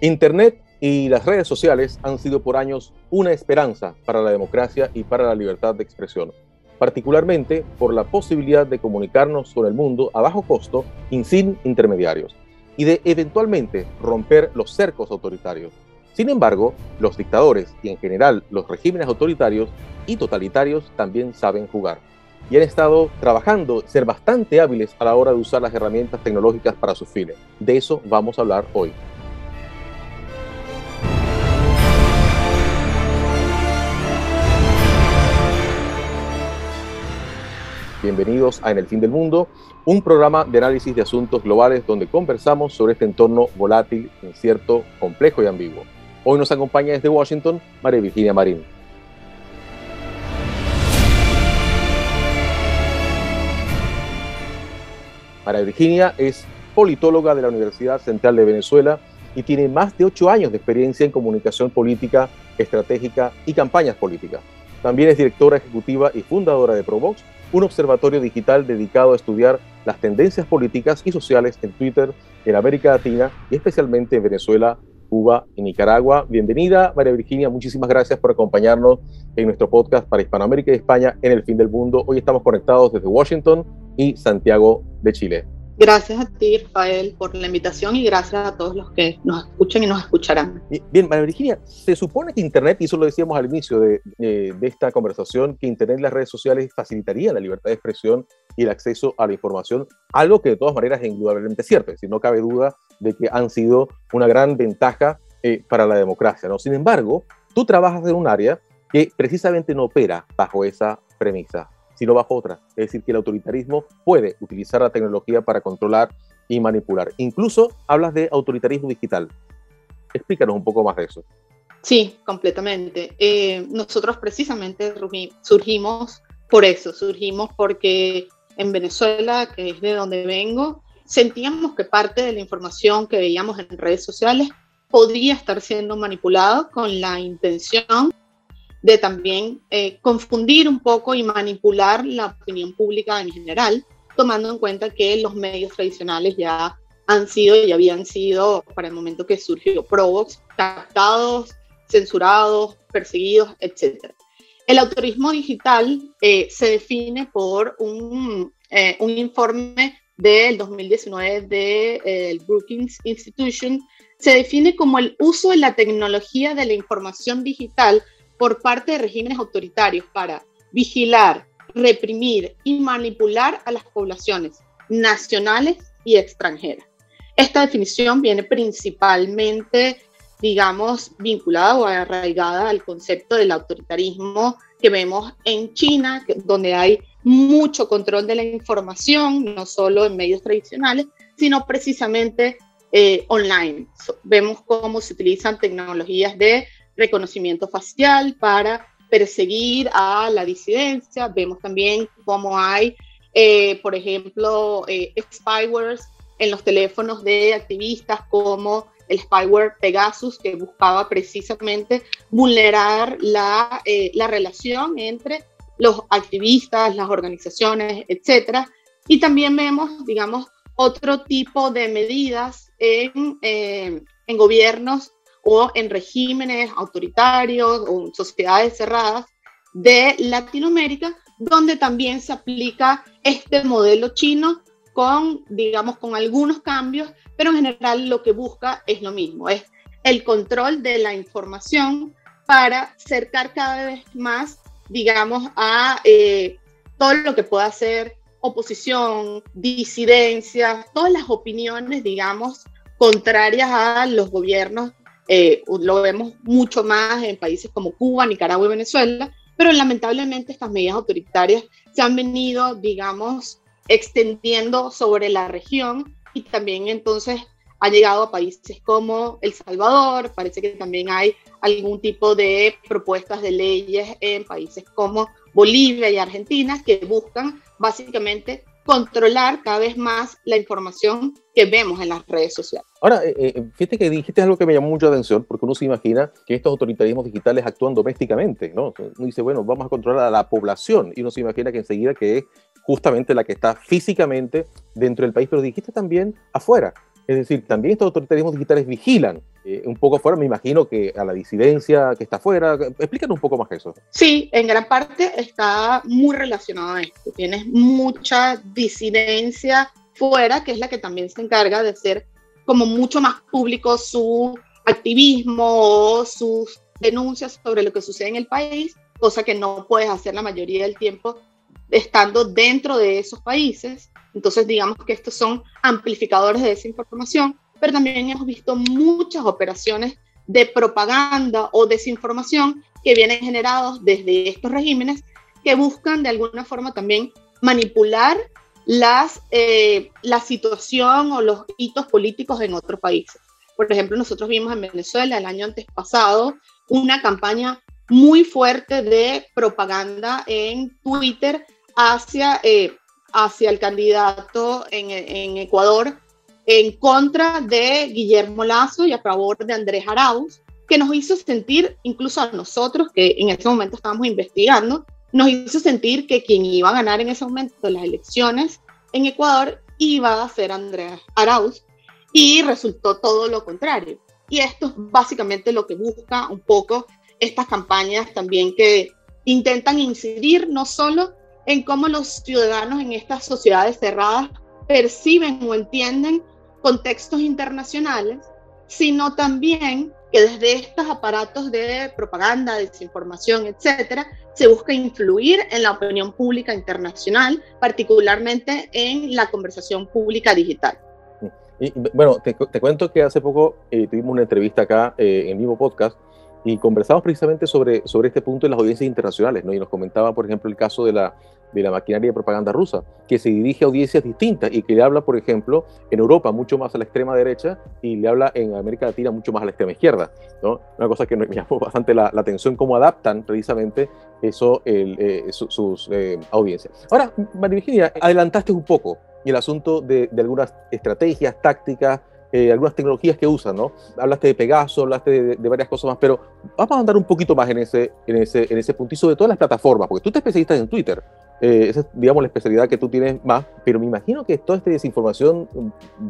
Internet y las redes sociales han sido por años una esperanza para la democracia y para la libertad de expresión, particularmente por la posibilidad de comunicarnos con el mundo a bajo costo y sin intermediarios, y de eventualmente romper los cercos autoritarios. Sin embargo, los dictadores y en general los regímenes autoritarios y totalitarios también saben jugar y han estado trabajando, ser bastante hábiles a la hora de usar las herramientas tecnológicas para sus fines. De eso vamos a hablar hoy. Bienvenidos a En el Fin del Mundo, un programa de análisis de asuntos globales donde conversamos sobre este entorno volátil, incierto, complejo y ambiguo. Hoy nos acompaña desde Washington María Virginia Marín. María Virginia es politóloga de la Universidad Central de Venezuela y tiene más de ocho años de experiencia en comunicación política, estratégica y campañas políticas. También es directora ejecutiva y fundadora de Provox, un observatorio digital dedicado a estudiar las tendencias políticas y sociales en Twitter, en América Latina y especialmente en Venezuela, Cuba y Nicaragua. Bienvenida, María Virginia. Muchísimas gracias por acompañarnos en nuestro podcast para Hispanoamérica y España en el fin del mundo. Hoy estamos conectados desde Washington y Santiago de Chile. Gracias a ti, Rafael, por la invitación y gracias a todos los que nos escuchan y nos escucharán. Bien, María Virginia, se supone que Internet, y eso lo decíamos al inicio de, de, esta conversación, que Internet y las redes sociales facilitarían la libertad de expresión y el acceso a la información, algo que de todas maneras es indudablemente cierto, es no cabe duda de que han sido una gran ventaja eh, para la democracia. ¿no? Sin embargo, tú trabajas en un área que precisamente no opera bajo esa premisa sino bajo otra. Es decir, que el autoritarismo puede utilizar la tecnología para controlar y manipular. Incluso hablas de autoritarismo digital. Explícanos un poco más de eso. Sí, completamente. Eh, nosotros precisamente surgimos por eso, surgimos porque en Venezuela, que es de donde vengo, sentíamos que parte de la información que veíamos en redes sociales podía estar siendo manipulado con la intención de también eh, confundir un poco y manipular la opinión pública en general, tomando en cuenta que los medios tradicionales ya han sido y habían sido, para el momento que surgió Provox, captados, censurados, perseguidos, etc. El autorismo digital eh, se define por un, eh, un informe del 2019 del Brookings Institution, se define como el uso de la tecnología de la información digital por parte de regímenes autoritarios para vigilar, reprimir y manipular a las poblaciones nacionales y extranjeras. Esta definición viene principalmente, digamos, vinculada o arraigada al concepto del autoritarismo que vemos en China, donde hay mucho control de la información, no solo en medios tradicionales, sino precisamente eh, online. vemos cómo se utilizan tecnologías de reconocimiento facial para perseguir a la disidencia. Vemos también cómo hay, eh, por ejemplo, eh, spywares en los teléfonos de activistas como el spyware Pegasus, que buscaba precisamente vulnerar la, eh, la relación entre los activistas, las organizaciones, etc. Y también vemos, digamos, otro tipo de medidas en, en gobiernos o en regímenes autoritarios o sociedades cerradas de Latinoamérica, donde también se aplica este modelo chino con, digamos, con algunos cambios, pero en general lo que busca es lo mismo, es el control de la información para acercar cada vez más, digamos, a eh, todo lo que pueda ser oposición, disidencia, todas las opiniones, digamos, contrarias a los gobiernos eh, lo vemos mucho más en países como Cuba, Nicaragua y Venezuela, pero lamentablemente estas medidas autoritarias se han venido, digamos, extendiendo sobre la región y también entonces ha llegado a países como El Salvador, parece que también hay algún tipo de propuestas de leyes en países como Bolivia y Argentina que buscan básicamente controlar cada vez más la información que vemos en las redes sociales. Ahora, eh, eh, fíjate que dijiste algo que me llamó mucho la atención, porque uno se imagina que estos autoritarismos digitales actúan domésticamente, ¿no? Uno dice, bueno, vamos a controlar a la población, y uno se imagina que enseguida que es justamente la que está físicamente dentro del país, pero dijiste también afuera. Es decir, también estos autoritarismos digitales vigilan eh, un poco fuera, me imagino que a la disidencia que está afuera. Explícanos un poco más eso. Sí, en gran parte está muy relacionado a esto. Tienes mucha disidencia fuera, que es la que también se encarga de ser como mucho más público su activismo o sus denuncias sobre lo que sucede en el país, cosa que no puedes hacer la mayoría del tiempo estando dentro de esos países. Entonces, digamos que estos son amplificadores de esa información, pero también hemos visto muchas operaciones de propaganda o desinformación que vienen generados desde estos regímenes que buscan de alguna forma también manipular las, eh, la situación o los hitos políticos en otros países. Por ejemplo, nosotros vimos en Venezuela el año antes pasado una campaña muy fuerte de propaganda en Twitter hacia, eh, hacia el candidato en, Ecuador en contra de Guillermo Lazo y a favor de Andrés Arauz, que nos hizo sentir, incluso a nosotros que en ese momento estábamos investigando, nos hizo sentir que quien iba a ganar en ese momento las elecciones en Ecuador iba a ser Andrés Arauz y resultó todo lo contrario. Y esto es básicamente lo que busca un poco estas campañas también que intentan incidir no solo en cómo los ciudadanos en estas sociedades cerradas perciben o entienden contextos internacionales, sino también que desde estos aparatos de propaganda, desinformación, etcétera, se busca influir en la opinión pública internacional, particularmente en la conversación pública digital. Bueno, te, cuento que hace poco eh, tuvimos una entrevista acá eh, en Vivo Podcast y conversamos precisamente sobre, sobre este punto en las audiencias internacionales, ¿no? Y nos comentaba, por ejemplo, el caso de la, de la maquinaria de propaganda rusa, que se dirige a audiencias distintas y que le habla, por ejemplo, en Europa mucho más a la extrema derecha y le habla en América Latina mucho más a la extrema izquierda, ¿no? Una cosa que me llamó bastante la, atención, cómo adaptan precisamente eso, el, eh, sus audiencias. Ahora, María Virginia, adelantaste un poco el asunto de, algunas estrategias, tácticas, eh, algunas tecnologías que usan, ¿no? Hablaste de Pegaso, hablaste de, varias cosas más, pero vamos a andar un poquito más en ese, en ese, en ese punto y sobre todas las plataformas, porque tú te especialistas en Twitter, eh, esa es, digamos, la especialidad que tú tienes más, pero me imagino que toda esta desinformación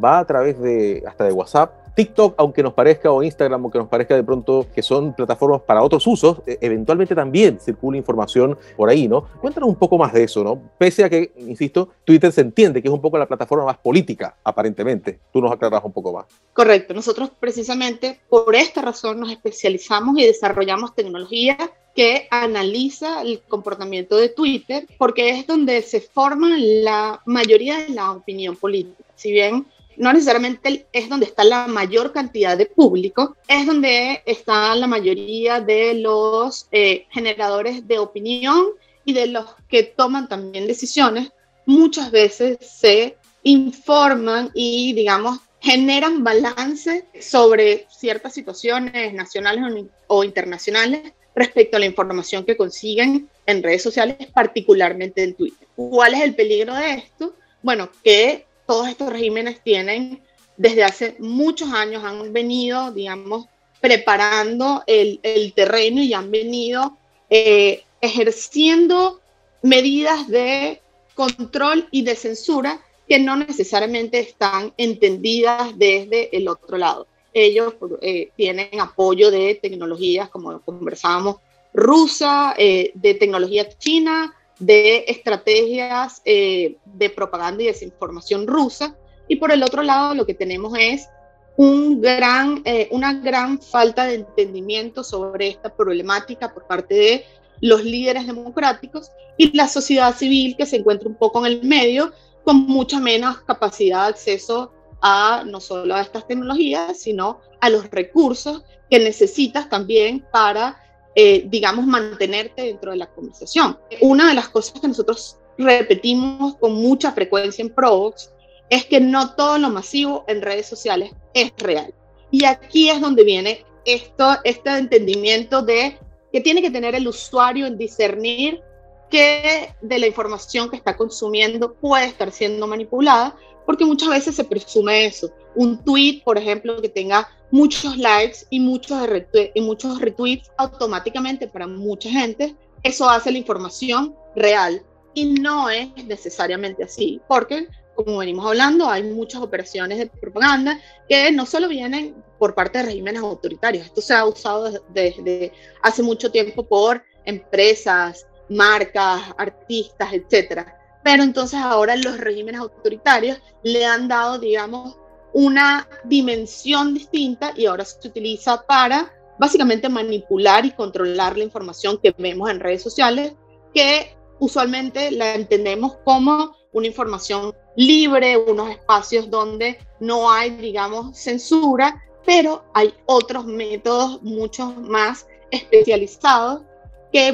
va a través de, hasta de WhatsApp, TikTok, aunque nos parezca, o Instagram, aunque nos parezca de pronto que son plataformas para otros usos, e, eventualmente también circula información por ahí, ¿no? Cuéntanos un poco más de eso, ¿no? Pese a que, insisto, Twitter se entiende que es un poco la plataforma más política, aparentemente. Tú nos aclaras un poco más. Correcto. Nosotros precisamente por esta razón nos especializamos y desarrollamos tecnología que analiza el comportamiento de Twitter, porque es donde se forma la mayoría de la opinión política. Si bien no necesariamente es donde está la mayor cantidad de público, es donde está la mayoría de los eh, generadores de opinión y de los que toman también decisiones. Muchas veces se informan y, digamos, generan balance sobre ciertas situaciones nacionales o internacionales respecto a la información que consiguen en redes sociales, particularmente en Twitter. ¿Cuál es el peligro de esto? Bueno, que todos estos regímenes tienen desde hace muchos años, han venido, digamos, preparando el, terreno y han venido eh, ejerciendo medidas de control y de censura que no necesariamente están entendidas desde el otro lado. Ellos eh, tienen apoyo de tecnologías, como conversábamos, rusa, eh, de tecnología china, de estrategias eh, de propaganda y desinformación rusa. Y por el otro lado, lo que tenemos es un gran, eh, una gran falta de entendimiento sobre esta problemática por parte de los líderes democráticos y la sociedad civil que se encuentra un poco en el medio con mucha menos capacidad de acceso a no solo a estas tecnologías, sino a los recursos que necesitas también para eh, digamos, mantenerte dentro de la conversación. Una de las cosas que nosotros repetimos con mucha frecuencia en Provox es que no todo lo masivo en redes sociales es real. Y aquí es donde viene esto, este entendimiento de que tiene que tener el usuario en discernir qué de la información que está consumiendo puede estar siendo manipulada, porque muchas veces se presume eso. Un tweet, por ejemplo, que tenga muchos likes y muchos, y muchos retweets automáticamente para mucha gente, eso hace la información real. Y no es necesariamente así, porque como venimos hablando, hay muchas operaciones de propaganda que no solo vienen por parte de regímenes autoritarios, esto se ha usado desde hace mucho tiempo por empresas, marcas, artistas, etcétera. Pero entonces ahora los regímenes autoritarios le han dado, digamos, una dimensión distinta y ahora se utiliza para básicamente manipular y controlar la información que vemos en redes sociales, que usualmente la entendemos como una información libre, unos espacios donde no hay, digamos, censura, pero hay otros métodos mucho más especializados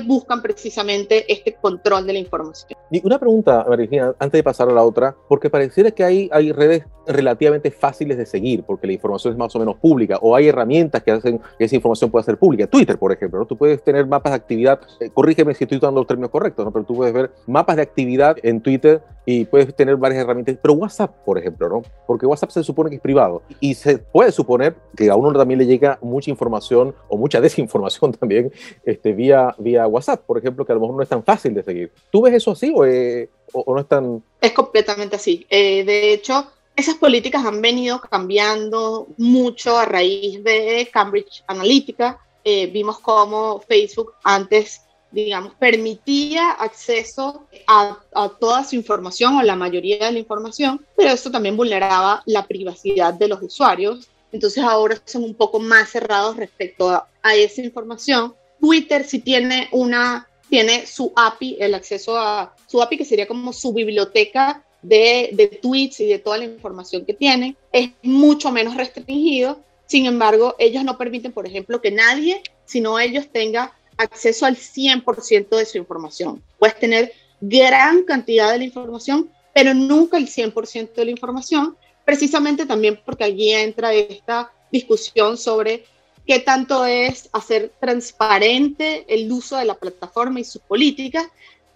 buscan precisamente este control de la información. Y una pregunta, María antes de pasar a la otra, porque pareciera que hay, redes relativamente fáciles de seguir, porque la información es más o menos pública, o hay herramientas que hacen que esa información pueda ser pública. Twitter, por ejemplo, ¿no? tú puedes tener mapas de actividad, eh, corrígeme si estoy dando los términos correctos, ¿no? pero tú puedes ver mapas de actividad en Twitter y puedes tener varias herramientas, pero WhatsApp, por ejemplo, ¿no? Porque WhatsApp se supone que es privado y se puede suponer que a uno también le llega mucha información o mucha desinformación también este, vía WhatsApp, por ejemplo, que a lo mejor no es tan fácil de seguir. ¿Tú ves eso así o, eh, o, no es tan...? Es completamente así. Eh, de hecho, esas políticas han venido cambiando mucho a raíz de Cambridge Analytica. Eh, vimos cómo Facebook antes, digamos, permitía acceso a, a, toda su información o la mayoría de la información, pero esto también vulneraba la privacidad de los usuarios. Entonces ahora son un poco más cerrados respecto a, a esa información. Twitter sí tiene una tiene su API, el acceso a su API, que sería como su biblioteca de, de, tweets y de toda la información que tiene, es mucho menos restringido. Sin embargo, ellos no permiten, por ejemplo, que nadie, sino ellos, tenga acceso al 100% de su información. Puedes tener gran cantidad de la información, pero nunca el 100% de la información, precisamente también porque allí entra esta discusión sobre qué tanto es hacer transparente el uso de la plataforma y sus políticas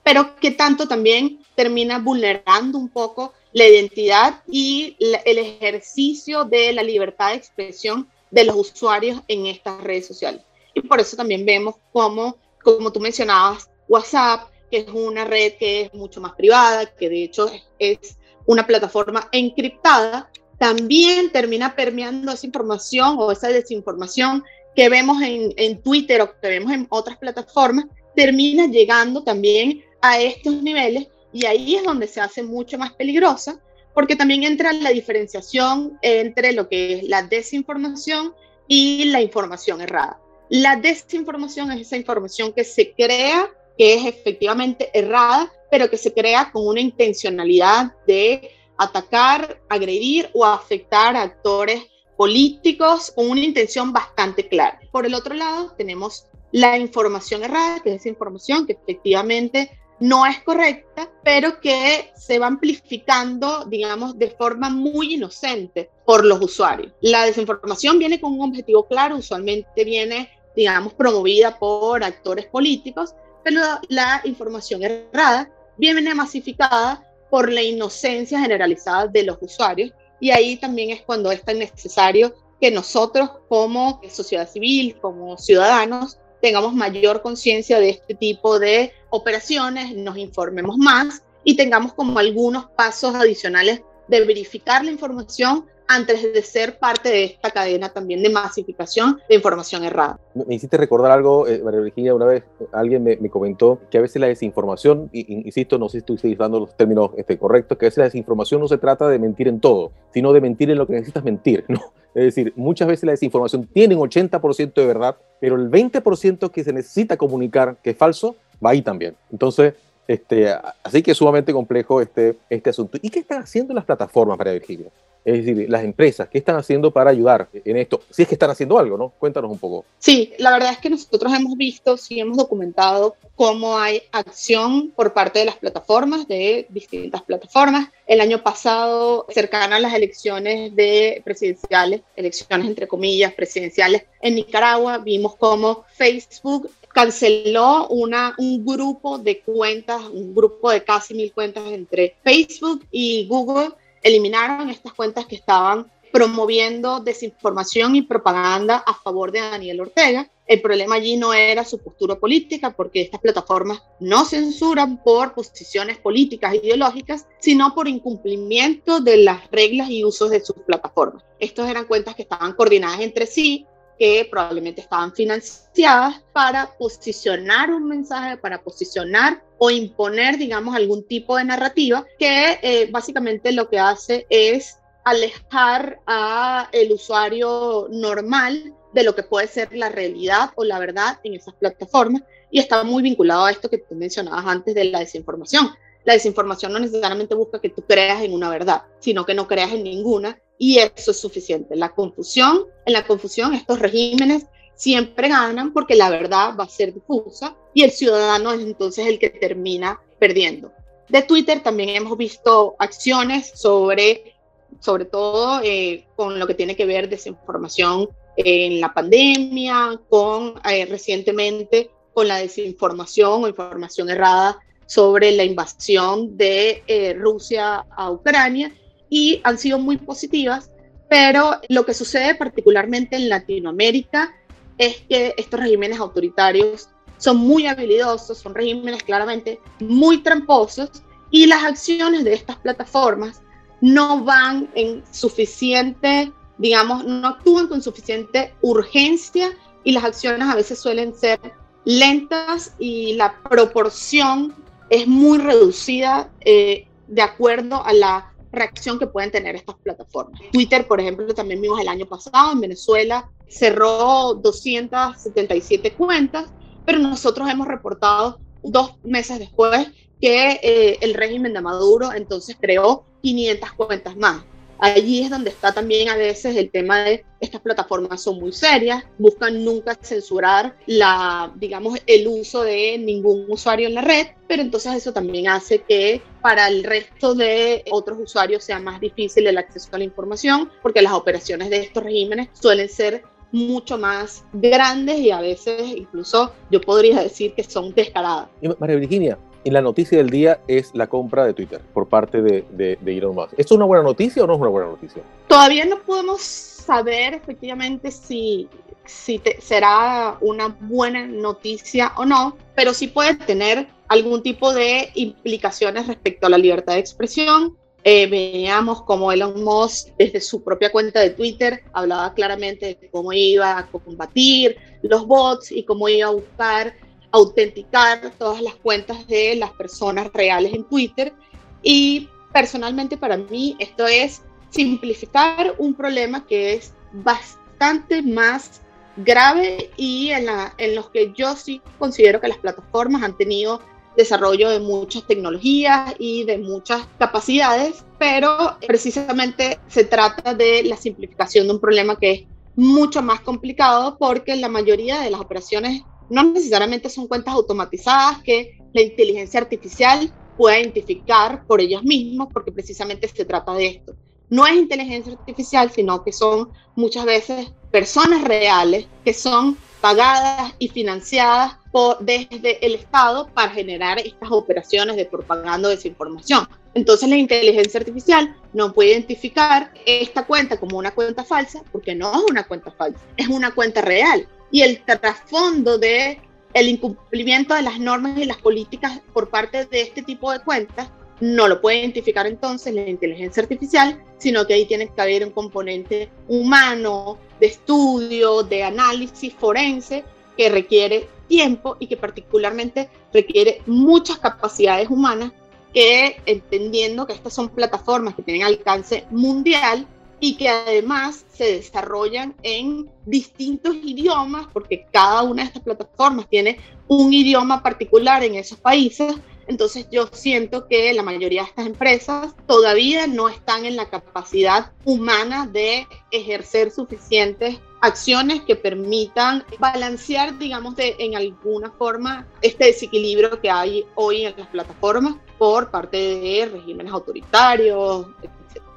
pero que tanto también termina vulnerando un poco la identidad y el ejercicio de la libertad de expresión de los usuarios en estas redes sociales. Y por eso también vemos cómo, como tú mencionabas, WhatsApp, que es una red que es mucho más privada, que de hecho es una plataforma encriptada, también termina permeando esa información o esa desinformación que vemos en, en Twitter o que vemos en otras plataformas, termina llegando también a estos niveles y ahí es donde se hace mucho más peligrosa porque también entra la diferenciación entre lo que es la desinformación y la información errada. La desinformación es esa información que se crea que es efectivamente errada, pero que se crea con una intencionalidad de atacar, agredir o afectar a actores políticos con una intención bastante clara. Por el otro lado, tenemos la información errada, que es esa información que efectivamente no es correcta, pero que se va amplificando, digamos, de forma muy inocente por los usuarios. La desinformación viene con un objetivo claro, usualmente viene, digamos, promovida por actores políticos, pero la información errada viene masificada por la inocencia generalizada de los usuarios. Y ahí también es cuando es tan necesario que nosotros como sociedad civil, como ciudadanos, tengamos mayor conciencia de este tipo de operaciones, nos informemos más y tengamos como algunos pasos adicionales de verificar la información antes de ser parte de esta cadena también de masificación de información errada. Me hiciste recordar algo, eh, María Virginia, una vez alguien me, comentó que a veces la desinformación, y, insisto, no sé si estoy utilizando los términos este, correctos, que a veces la desinformación no se trata de mentir en todo, sino de mentir en lo que necesitas mentir, ¿no? Es decir, muchas veces la desinformación tiene un 80% de verdad, pero el 20% que se necesita comunicar que es falso, va ahí también. Entonces, este, así que es sumamente complejo este, este asunto. ¿Y qué están haciendo las plataformas, María Virginia? Es decir, las empresas, ¿qué están haciendo para ayudar en esto? Si es que están haciendo algo, ¿no? Cuéntanos un poco. Sí, la verdad es que nosotros hemos visto, sí hemos documentado cómo hay acción por parte de las plataformas, de distintas plataformas. El año pasado, cercana a las elecciones de presidenciales, elecciones entre comillas presidenciales en Nicaragua, vimos cómo Facebook canceló una, un grupo de cuentas, un grupo de casi mil cuentas entre Facebook y Google eliminaron estas cuentas que estaban promoviendo desinformación y propaganda a favor de Daniel Ortega. El problema allí no era su postura política, porque estas plataformas no censuran por posiciones políticas e ideológicas, sino por incumplimiento de las reglas y usos de sus plataformas. Estos eran cuentas que estaban coordinadas entre sí, que probablemente estaban financiadas para posicionar un mensaje, para posicionar o imponer, digamos, algún tipo de narrativa que eh, básicamente lo que hace es alejar a el usuario normal de lo que puede ser la realidad o la verdad en esas plataformas y está muy vinculado a esto que tú mencionabas antes de la desinformación. La desinformación no necesariamente busca que tú creas en una verdad, sino que no creas en ninguna y eso es suficiente. La confusión, en la confusión estos regímenes siempre ganan porque la verdad va a ser difusa y el ciudadano es entonces el que termina perdiendo. De Twitter también hemos visto acciones sobre, sobre todo eh, con lo que tiene que ver desinformación en la pandemia, con eh, recientemente con la desinformación o información errada sobre la invasión de eh, Rusia a Ucrania y han sido muy positivas, pero lo que sucede particularmente en Latinoamérica es que estos regímenes autoritarios son muy habilidosos, son regímenes claramente muy tramposos y las acciones de estas plataformas no van en suficiente, digamos, no actúan con suficiente urgencia y las acciones a veces suelen ser lentas y la proporción es muy reducida eh, de acuerdo a la reacción que pueden tener estas plataformas. Twitter, por ejemplo, también vimos el año pasado en Venezuela, cerró 277 cuentas, pero nosotros hemos reportado dos meses después que eh, el régimen de Maduro entonces creó 500 cuentas más. Allí es donde está también a veces el tema de estas plataformas son muy serias, buscan nunca censurar la, digamos, el uso de ningún usuario en la red, pero entonces eso también hace que para el resto de otros usuarios sea más difícil el acceso a la información, porque las operaciones de estos regímenes suelen ser mucho más grandes y a veces incluso yo podría decir que son descaradas. María Virginia, y la noticia del día es la compra de Twitter por parte de, de, Elon Musk. ¿Esto es una buena noticia o no es una buena noticia? Todavía no podemos saber efectivamente si, si será una buena noticia o no, pero sí puede tener algún tipo de implicaciones respecto a la libertad de expresión. Eh, veíamos cómo Elon Musk desde su propia cuenta de Twitter hablaba claramente de cómo iba a combatir los bots y cómo iba a buscar autenticar todas las cuentas de las personas reales en Twitter. Y personalmente para mí esto es simplificar un problema que es bastante más grave y en, la, en los que yo sí considero que las plataformas han tenido desarrollo de muchas tecnologías y de muchas capacidades, pero precisamente se trata de la simplificación de un problema que es mucho más complicado porque la mayoría de las operaciones no necesariamente son cuentas automatizadas que la inteligencia artificial pueda identificar por ellos mismos, porque precisamente se trata de esto. No es inteligencia artificial, sino que son muchas veces personas reales que son pagadas y financiadas por, desde el Estado para generar estas operaciones de propaganda o desinformación. Entonces la inteligencia artificial no puede identificar esta cuenta como una cuenta falsa porque no es una cuenta falsa, es una cuenta real y el trasfondo de el incumplimiento de las normas y las políticas por parte de este tipo de cuentas no lo puede identificar entonces la inteligencia artificial, sino que ahí tiene que haber un componente humano, de estudio, de análisis forense, que requiere tiempo y que particularmente requiere muchas capacidades humanas que entendiendo que estas son plataformas que tienen alcance mundial, y que además se desarrollan en distintos idiomas, porque cada una de estas plataformas tiene un idioma particular en esos países. Entonces yo siento que la mayoría de estas empresas todavía no están en la capacidad humana de ejercer suficientes acciones que permitan balancear, digamos, de, en alguna forma este desequilibrio que hay hoy en las plataformas por parte de regímenes autoritarios.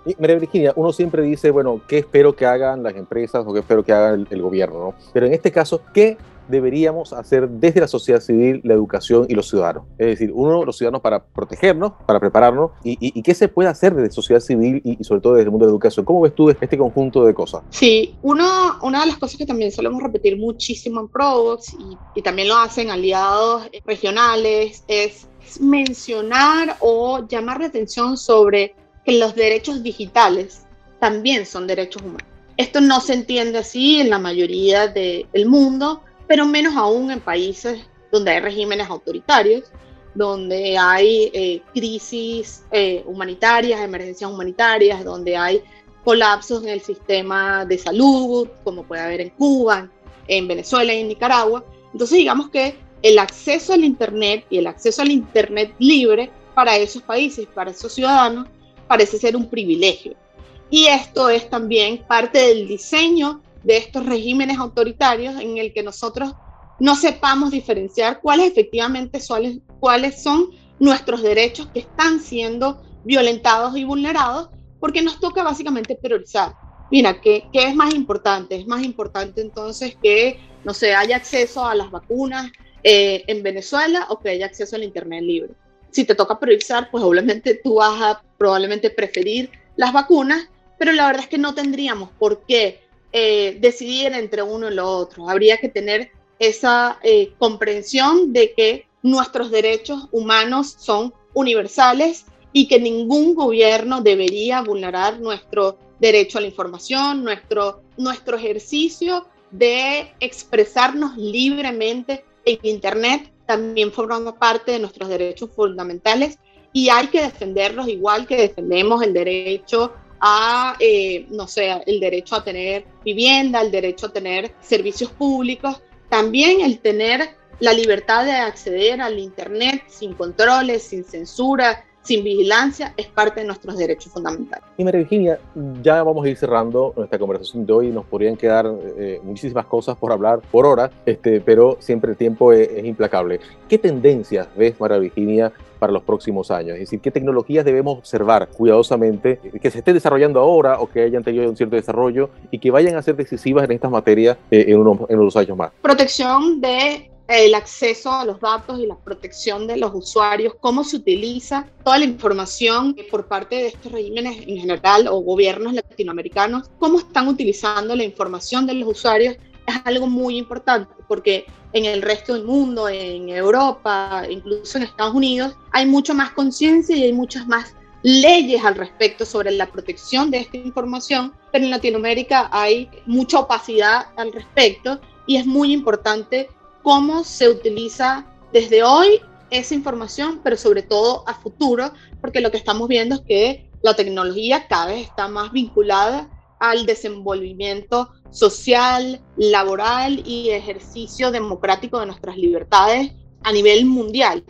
Y, María Virginia, uno siempre dice, bueno, ¿qué espero que hagan las empresas o qué espero que haga el, gobierno? ¿no? Pero en este caso, ¿qué deberíamos hacer desde la sociedad civil, la educación y los ciudadanos. Es decir, uno, los ciudadanos para protegernos, para prepararnos, y, qué se puede hacer desde sociedad civil y, sobre todo desde el mundo de la educación. ¿Cómo ves tú este conjunto de cosas? Sí, uno, una de las cosas que también solemos repetir muchísimo en Provox y también lo hacen aliados regionales es mencionar o llamar la atención sobre que los derechos digitales también son derechos humanos. Esto no se entiende así en la mayoría del mundo, pero menos aún en países donde hay regímenes autoritarios, donde hay eh, crisis eh, humanitarias, emergencias humanitarias, donde hay colapsos en el sistema de salud, como puede haber en Cuba, en Venezuela y en Nicaragua. Entonces digamos que el acceso al Internet y el acceso al Internet libre para esos países, para esos ciudadanos, parece ser un privilegio. Y esto es también parte del diseño de estos regímenes autoritarios en el que nosotros no sepamos diferenciar cuáles efectivamente son, cuáles son nuestros derechos que están siendo violentados y vulnerados, porque nos toca básicamente priorizar. Mira, ¿qué, ¿qué, es más importante? Es más importante entonces que, no sé, haya acceso a las vacunas eh, en Venezuela o que haya acceso al Internet libre. Si te toca priorizar, pues obviamente tú vas a probablemente preferir las vacunas, pero la verdad es que no tendríamos por qué eh, decidir entre uno y lo otro. Habría que tener esa eh, comprensión de que nuestros derechos humanos son universales y que ningún gobierno debería vulnerar nuestro derecho a la información, nuestro, nuestro ejercicio de expresarnos libremente en Internet también forma parte de nuestros derechos fundamentales y hay que defenderlos igual que defendemos el derecho a, eh, no sé, el derecho a tener vivienda, el derecho a tener servicios públicos, también el tener la libertad de acceder al Internet sin controles, sin censura, sin vigilancia, es parte de nuestros derechos fundamentales. Y María Virginia, ya vamos a ir cerrando nuestra conversación de hoy. Nos podrían quedar eh, muchísimas cosas por hablar por hora, este, pero siempre el tiempo es, es implacable. ¿Qué tendencias ves, María Virginia, para los próximos años? Es decir, ¿qué tecnologías debemos observar cuidadosamente que se estén desarrollando ahora o que hayan tenido un cierto desarrollo y que vayan a ser decisivas en estas materias eh, en, unos, en unos años más? Protección de el acceso a los datos y la protección de los usuarios, cómo se utiliza toda la información por parte de estos regímenes en general o gobiernos latinoamericanos, cómo están utilizando la información de los usuarios es algo muy importante porque en el resto del mundo, en Europa, incluso en Estados Unidos, hay mucho más conciencia y hay muchas más leyes al respecto sobre la protección de esta información, pero en Latinoamérica hay mucha opacidad al respecto y es muy importante cómo se utiliza desde hoy esa información, pero sobre todo a futuro, porque lo que estamos viendo es que la tecnología cada vez está más vinculada al desenvolvimiento social, laboral y ejercicio democrático de nuestras libertades a nivel mundial.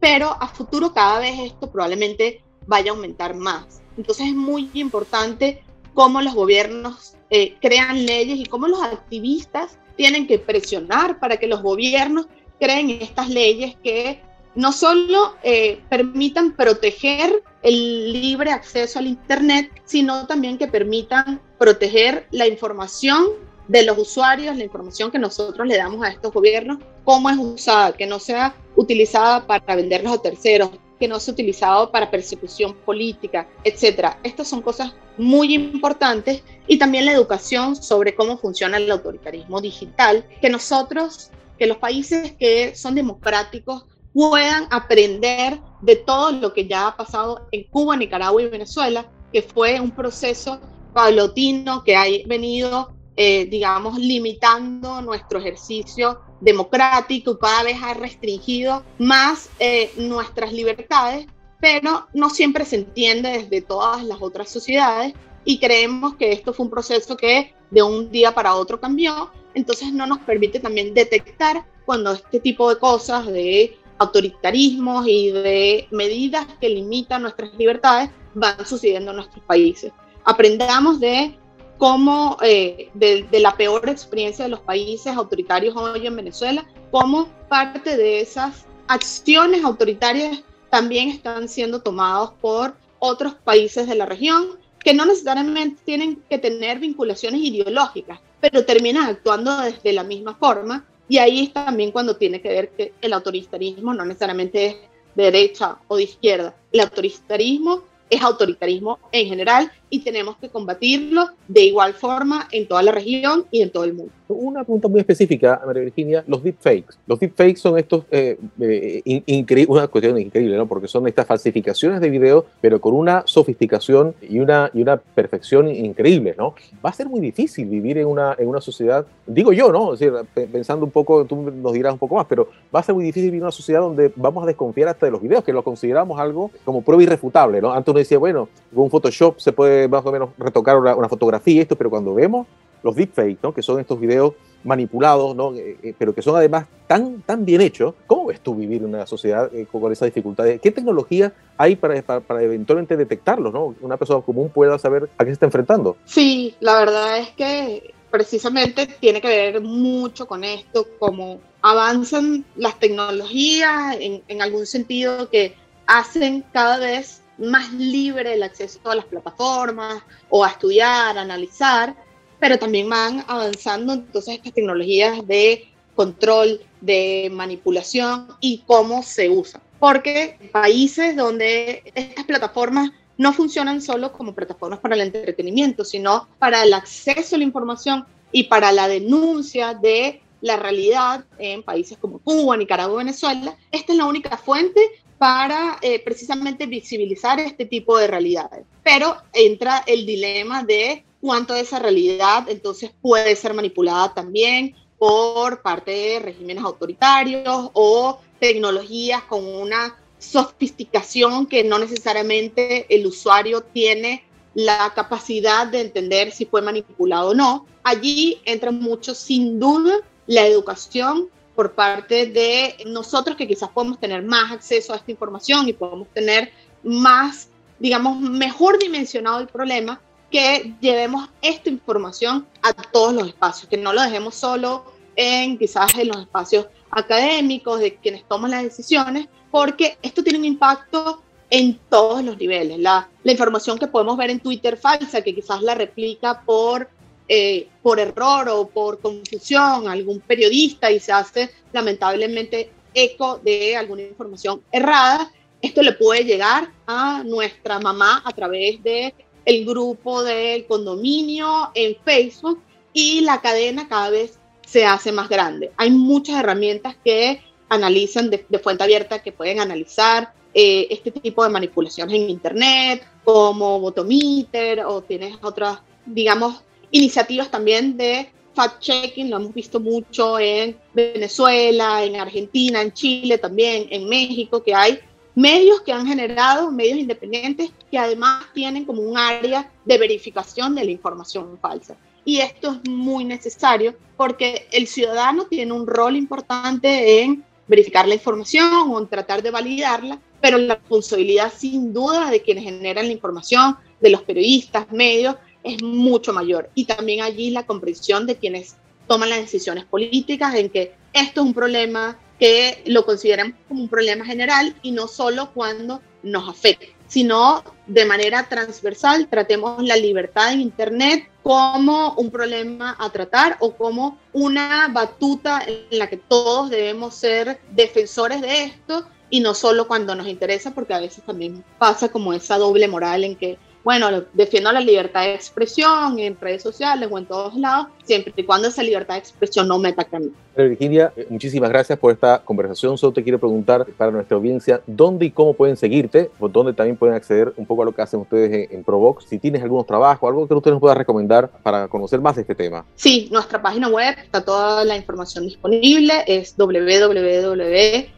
Pero a futuro cada vez esto probablemente vaya a aumentar más. Entonces es muy importante cómo los gobiernos eh, crean leyes y cómo los activistas tienen que presionar para que los gobiernos creen estas leyes que no solo eh, permitan proteger el libre acceso al Internet, sino también que permitan proteger la información de los usuarios, la información que nosotros le damos a estos gobiernos, cómo es usada, que no sea utilizada para venderlos a terceros, que no sea utilizado para persecución política, etcétera. Estas son cosas muy importantes y también la educación sobre cómo funciona el autoritarismo digital, que nosotros, que los países que son democráticos puedan aprender de todo lo que ya ha pasado en Cuba, Nicaragua y Venezuela, que fue un proceso paulotino que ha venido, eh, digamos, limitando nuestro ejercicio democrático cada vez ha restringido más eh, nuestras libertades, pero no siempre se entiende desde todas las otras sociedades y creemos que esto fue un proceso que de un día para otro cambió, entonces no nos permite también detectar cuando este tipo de cosas de autoritarismos y de medidas que limitan nuestras libertades van sucediendo en nuestros países. Aprendamos de cómo eh, de, de, la peor experiencia de los países autoritarios hoy en Venezuela, cómo parte de esas acciones autoritarias también están siendo tomados por otros países de la región que no necesariamente tienen que tener vinculaciones ideológicas, pero terminan actuando desde la misma forma. Y ahí es también cuando tiene que ver que el autoritarismo no necesariamente es de derecha o de izquierda. El autoritarismo es autoritarismo en general y tenemos que combatirlo de igual forma en toda la región y en todo el mundo. Una pregunta muy específica, María Virginia, los deepfakes. Los deepfakes son estos, eh, eh una cuestión increíble, ¿no? Porque son estas falsificaciones de video, pero con una sofisticación y una, y una perfección increíble, ¿no? Va a ser muy difícil vivir en una, en una sociedad, digo yo, ¿no? Es decir, pensando un poco, tú nos dirás un poco más, pero va a ser muy difícil vivir en una sociedad donde vamos a desconfiar hasta de los videos, que lo consideramos algo como prueba irrefutable, ¿no? Antes decía, bueno, con Photoshop se puede más o menos retocar una, una fotografía esto, pero cuando vemos los deepfakes, ¿no? que son estos videos manipulados, ¿no? Eh, eh, pero que son además tan, tan bien hechos. ¿Cómo ves tú vivir en una sociedad eh, con esas dificultades? ¿Qué tecnología hay para, para, eventualmente detectarlos? ¿no? Una persona común pueda saber a qué se está enfrentando. Sí, la verdad es que precisamente tiene que ver mucho con esto, cómo avanzan las tecnologías en, en algún sentido que hacen cada vez más libre el acceso a las plataformas o a estudiar, a analizar, pero también van avanzando entonces estas tecnologías de control, de manipulación y cómo se usan. Porque países donde estas plataformas no funcionan solo como plataformas para el entretenimiento, sino para el acceso a la información y para la denuncia de la realidad en países como Cuba, Nicaragua, Venezuela. Esta es la única fuente para eh, precisamente visibilizar este tipo de realidades. Pero entra el dilema de cuánto de esa realidad entonces puede ser manipulada también por parte de regímenes autoritarios o tecnologías con una sofisticación que no necesariamente el usuario tiene la capacidad de entender si fue manipulado o no. Allí entra mucho, sin duda, la educación por parte de nosotros que quizás podemos tener más acceso a esta información y podemos tener más, digamos, mejor dimensionado el problema, que llevemos esta información a todos los espacios, que no lo dejemos solo en quizás en los espacios académicos de quienes toman las decisiones, porque esto tiene un impacto en todos los niveles. La, la información que podemos ver en Twitter falsa, que quizás la replica por, eh, por error o por confusión algún periodista y se hace lamentablemente eco de alguna información errada, esto le puede llegar a nuestra mamá a través de el grupo del condominio en Facebook y la cadena cada vez se hace más grande. Hay muchas herramientas que analizan de, fuente abierta, que pueden analizar eh, este tipo de manipulaciones en Internet, como Botometer, o tienes otras, digamos, iniciativas también de fact-checking, lo hemos visto mucho en Venezuela, en Argentina, en Chile también, en México, que hay medios que han generado, medios independientes, que además tienen como un área de verificación de la información falsa. Y esto es muy necesario porque el ciudadano tiene un rol importante en verificar la información o en tratar de validarla, pero la responsabilidad sin duda de quienes generan la información, de los periodistas, medios, es mucho mayor. Y también allí la comprensión de quienes toman las decisiones políticas en que esto es un problema que lo consideramos como un problema general y no solo cuando nos afecta, sino de manera transversal tratemos la libertad en Internet como un problema a tratar o como una batuta en la que todos debemos ser defensores de esto y no solo cuando nos interesa, porque a veces también pasa como esa doble moral en que bueno, defiendo la libertad de expresión en redes sociales o en todos lados, siempre y cuando esa libertad de expresión no me ataque a mí. Virginia, eh, muchísimas gracias por esta conversación. Solo te quiero preguntar para nuestra audiencia dónde y cómo pueden seguirte, o dónde también pueden acceder un poco a lo que hacen ustedes en, Provox. Si tienes algunos trabajos, algo que usted nos pueda recomendar para conocer más de este tema. Sí, nuestra página web está toda la información disponible, es www.provox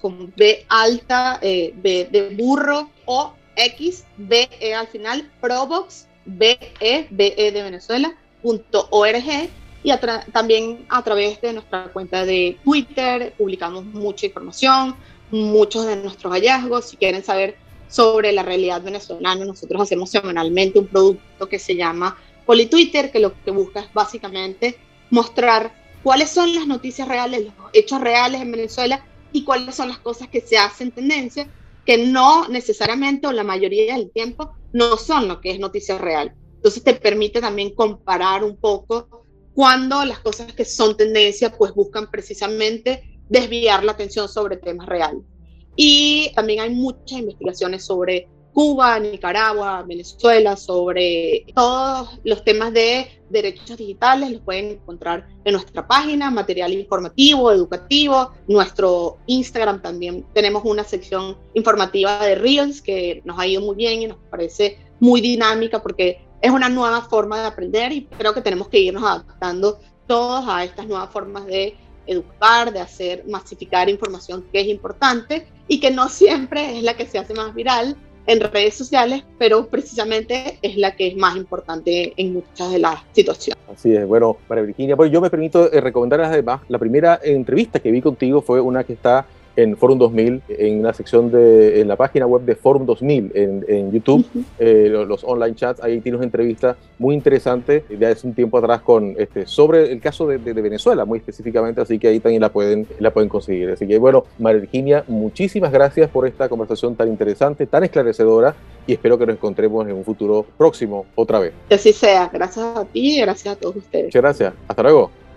con B alta, eh, B de burro o X, B, E al final, Provox, B, E, B, E de Venezuela, punto org, y también a través de nuestra cuenta de Twitter publicamos mucha información, muchos de nuestros hallazgos. Si quieren saber sobre la realidad venezolana, nosotros hacemos semanalmente un producto que se llama PoliTwitter, que lo que busca es básicamente mostrar cuáles son las noticias reales, los hechos reales en Venezuela y cuáles son las cosas que se hacen tendencia que no necesariamente o la mayoría del tiempo no son lo que es noticia real. Entonces te permite también comparar un poco cuando las cosas que son tendencia pues buscan precisamente desviar la atención sobre temas reales. Y también hay muchas investigaciones sobre Cuba, Nicaragua, Venezuela, sobre todos los temas de derechos digitales, los pueden encontrar en nuestra página, material informativo, educativo, nuestro Instagram también. Tenemos una sección informativa de Reels que nos ha ido muy bien y nos parece muy dinámica porque es una nueva forma de aprender y creo que tenemos que irnos adaptando todos a estas nuevas formas de educar, de hacer masificar información que es importante y que no siempre es la que se hace más viral, en redes sociales, pero precisamente es la que es más importante en muchas de las situaciones. Así es, bueno, María Virginia, pues yo me permito eh, recomendar además, la primera entrevista que vi contigo fue una que está en Forum 2000, en la sección de, en la página web de Forum 2000 en, en YouTube, eh, los, online chats, ahí tienes una entrevista muy interesante de hace un tiempo atrás con, este, sobre el caso de, de, Venezuela, muy específicamente, así que ahí también la pueden, la pueden conseguir. Así que bueno, María Virginia, muchísimas gracias por esta conversación tan interesante, tan esclarecedora y espero que nos encontremos en un futuro próximo otra vez. Que así sea, gracias a ti y gracias a todos ustedes. Muchas gracias, hasta luego.